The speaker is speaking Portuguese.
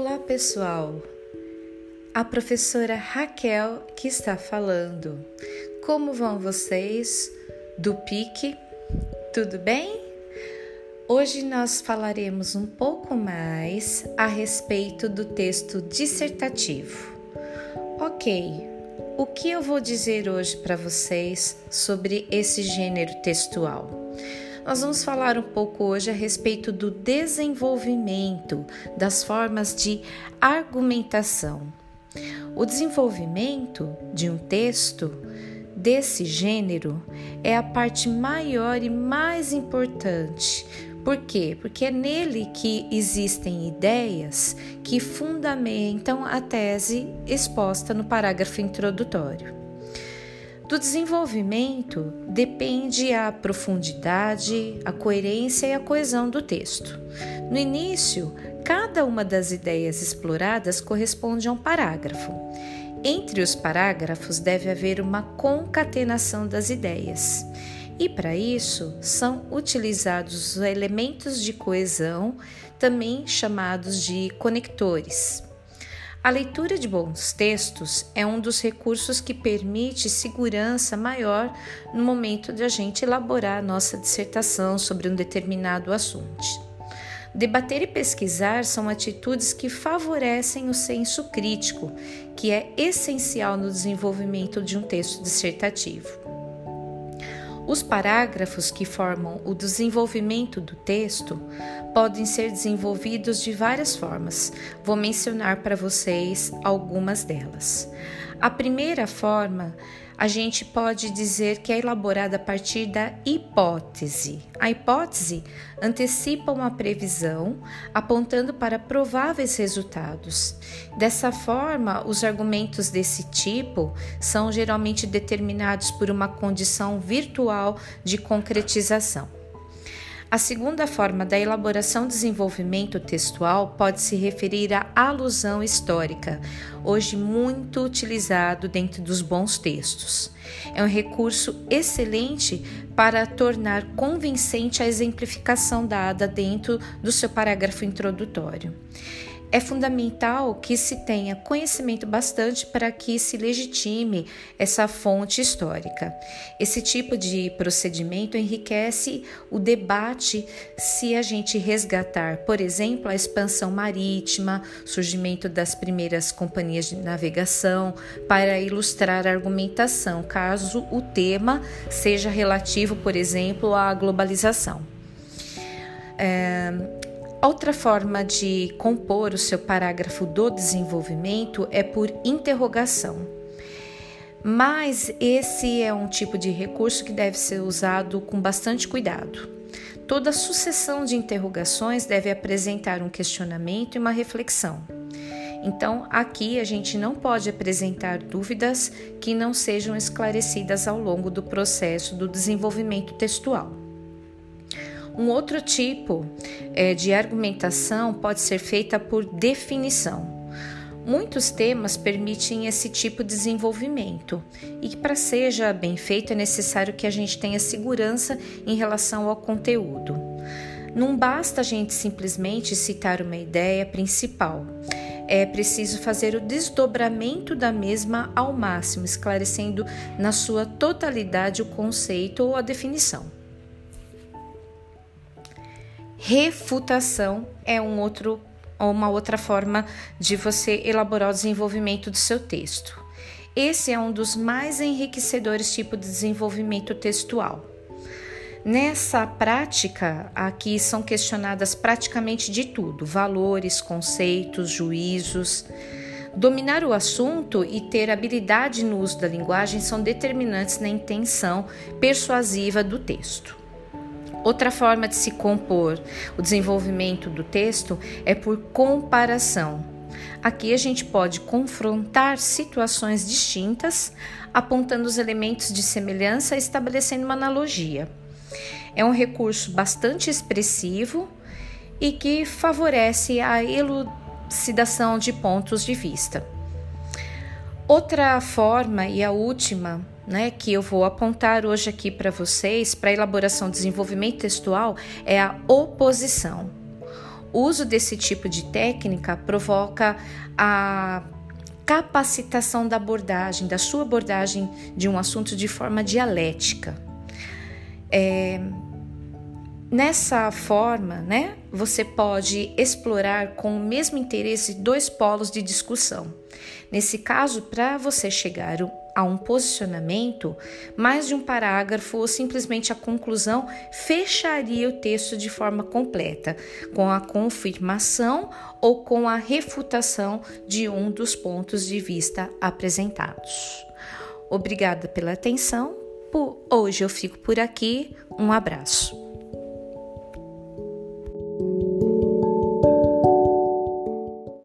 Olá, pessoal. A professora Raquel que está falando. Como vão vocês do PIC? Tudo bem? Hoje nós falaremos um pouco mais a respeito do texto dissertativo. Ok, o que eu vou dizer hoje para vocês sobre esse gênero textual? Nós vamos falar um pouco hoje a respeito do desenvolvimento das formas de argumentação. O desenvolvimento de um texto desse gênero é a parte maior e mais importante. Por quê? Porque é nele que existem ideias que fundamentam a tese exposta no parágrafo introdutório. Do desenvolvimento depende a profundidade, a coerência e a coesão do texto. No início, cada uma das ideias exploradas corresponde a um parágrafo. Entre os parágrafos deve haver uma concatenação das ideias. E para isso são utilizados os elementos de coesão, também chamados de conectores. A leitura de bons textos é um dos recursos que permite segurança maior no momento de a gente elaborar a nossa dissertação sobre um determinado assunto. Debater e pesquisar são atitudes que favorecem o senso crítico, que é essencial no desenvolvimento de um texto dissertativo. Os parágrafos que formam o desenvolvimento do texto podem ser desenvolvidos de várias formas. Vou mencionar para vocês algumas delas. A primeira forma a gente pode dizer que é elaborada a partir da hipótese. A hipótese antecipa uma previsão apontando para prováveis resultados. Dessa forma, os argumentos desse tipo são geralmente determinados por uma condição virtual de concretização. A segunda forma da elaboração desenvolvimento textual pode se referir à alusão histórica, hoje muito utilizado dentro dos bons textos. É um recurso excelente para tornar convincente a exemplificação dada dentro do seu parágrafo introdutório. É fundamental que se tenha conhecimento bastante para que se legitime essa fonte histórica. Esse tipo de procedimento enriquece o debate se a gente resgatar, por exemplo, a expansão marítima, surgimento das primeiras companhias de navegação, para ilustrar a argumentação, caso o tema seja relativo, por exemplo, à globalização. É, Outra forma de compor o seu parágrafo do desenvolvimento é por interrogação. Mas esse é um tipo de recurso que deve ser usado com bastante cuidado. Toda sucessão de interrogações deve apresentar um questionamento e uma reflexão. Então, aqui a gente não pode apresentar dúvidas que não sejam esclarecidas ao longo do processo do desenvolvimento textual. Um outro tipo é, de argumentação pode ser feita por definição. Muitos temas permitem esse tipo de desenvolvimento e que para seja bem feito é necessário que a gente tenha segurança em relação ao conteúdo. Não basta a gente simplesmente citar uma ideia principal. É preciso fazer o desdobramento da mesma ao máximo, esclarecendo na sua totalidade o conceito ou a definição. Refutação é um outro, uma outra forma de você elaborar o desenvolvimento do seu texto. Esse é um dos mais enriquecedores tipos de desenvolvimento textual. Nessa prática, aqui são questionadas praticamente de tudo: valores, conceitos, juízos. Dominar o assunto e ter habilidade no uso da linguagem são determinantes na intenção persuasiva do texto. Outra forma de se compor o desenvolvimento do texto é por comparação. Aqui a gente pode confrontar situações distintas, apontando os elementos de semelhança e estabelecendo uma analogia. É um recurso bastante expressivo e que favorece a elucidação de pontos de vista. Outra forma e a última né, que eu vou apontar hoje aqui para vocês para elaboração e desenvolvimento textual é a oposição. O uso desse tipo de técnica provoca a capacitação da abordagem, da sua abordagem de um assunto de forma dialética. É, nessa forma, né, você pode explorar com o mesmo interesse dois polos de discussão. Nesse caso, para você chegar a um posicionamento, mais de um parágrafo ou simplesmente a conclusão fecharia o texto de forma completa, com a confirmação ou com a refutação de um dos pontos de vista apresentados. Obrigada pela atenção. Por hoje eu fico por aqui. Um abraço.